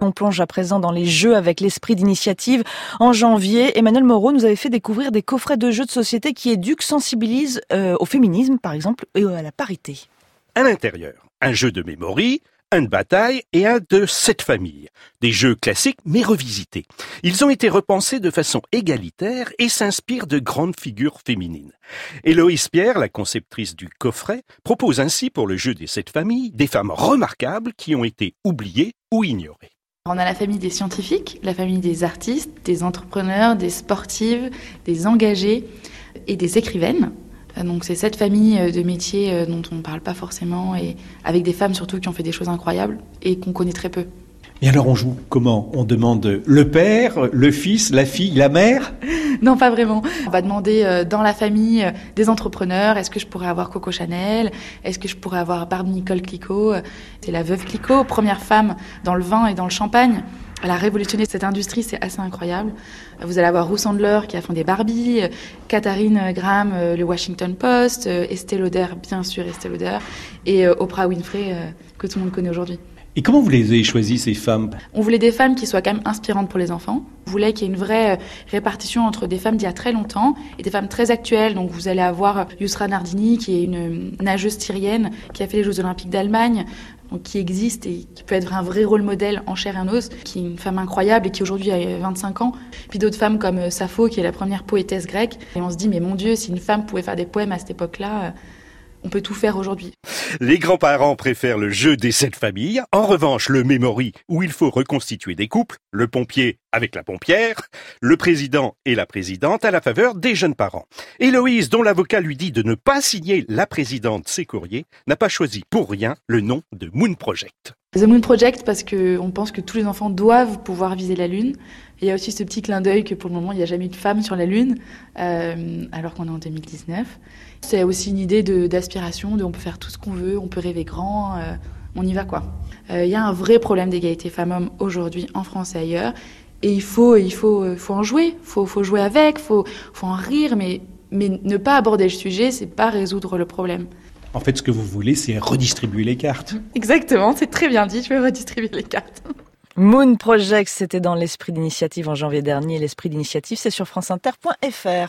On plonge à présent dans les jeux avec l'esprit d'initiative. En janvier, Emmanuel Moreau nous avait fait découvrir des coffrets de jeux de société qui éduquent, sensibilisent euh, au féminisme, par exemple, et à la parité. À l'intérieur, un jeu de mémoire, un de bataille et un de sept familles. Des jeux classiques mais revisités. Ils ont été repensés de façon égalitaire et s'inspirent de grandes figures féminines. Héloïse Pierre, la conceptrice du coffret, propose ainsi pour le jeu des sept familles des femmes remarquables qui ont été oubliées ou ignorées. On a la famille des scientifiques, la famille des artistes, des entrepreneurs, des sportives, des engagés et des écrivaines. Euh, donc c'est cette famille euh, de métiers euh, dont on ne parle pas forcément et avec des femmes surtout qui ont fait des choses incroyables et qu'on connaît très peu. Et alors on joue comment? On demande le père, le fils, la fille, la mère? Non, pas vraiment. On va demander euh, dans la famille euh, des entrepreneurs, est-ce que je pourrais avoir Coco Chanel? Est-ce que je pourrais avoir Barbie Nicole Clicquot? C'est la veuve Clicquot, première femme dans le vin et dans le champagne. Elle a révolutionné cette industrie, c'est assez incroyable. Vous allez avoir Ruth Sandler qui a fondé Barbie, Katharine Graham, euh, le Washington Post, Estée Lauder, bien sûr Estée Lauder, et Oprah Winfrey que tout le monde connaît aujourd'hui. Et comment vous les avez choisies, ces femmes? On voulait des femmes qui soient quand même inspirantes pour les enfants. On voulait qu'il y ait une vraie euh, répartition entre des femmes d'il y a très longtemps et des femmes très actuelles. Donc vous allez avoir Yusra Nardini, qui est une nageuse syrienne qui a fait les Jeux Olympiques d'Allemagne, qui existe et qui peut être un vrai rôle modèle en chair et en os, qui est une femme incroyable et qui aujourd'hui a 25 ans. Puis d'autres femmes comme euh, Sappho, qui est la première poétesse grecque. Et on se dit, mais mon Dieu, si une femme pouvait faire des poèmes à cette époque-là, euh, on peut tout faire aujourd'hui. Les grands-parents préfèrent le jeu des sept familles. En revanche, le memory, où il faut reconstituer des couples, le pompier avec la pompière, le président et la présidente à la faveur des jeunes parents. Héloïse, dont l'avocat lui dit de ne pas signer la présidente ses courriers, n'a pas choisi pour rien le nom de Moon Project. The Moon Project parce qu'on pense que tous les enfants doivent pouvoir viser la Lune. il y a aussi ce petit clin d'œil que pour le moment, il n'y a jamais eu de femme sur la Lune, euh, alors qu'on est en 2019. C'est aussi une idée d'aspiration, on peut faire tout ce qu'on veut, on peut rêver grand, euh, on y va quoi. Euh, il y a un vrai problème d'égalité femmes-hommes aujourd'hui en France et ailleurs. Et il faut, il faut, faut en jouer, il faut, faut jouer avec, il faut, faut en rire, mais, mais ne pas aborder le sujet, c'est pas résoudre le problème. En fait, ce que vous voulez, c'est redistribuer les cartes. Exactement, c'est très bien dit, je veux redistribuer les cartes. Moon Project, c'était dans l'esprit d'initiative en janvier dernier. L'esprit d'initiative, c'est sur franceinter.fr.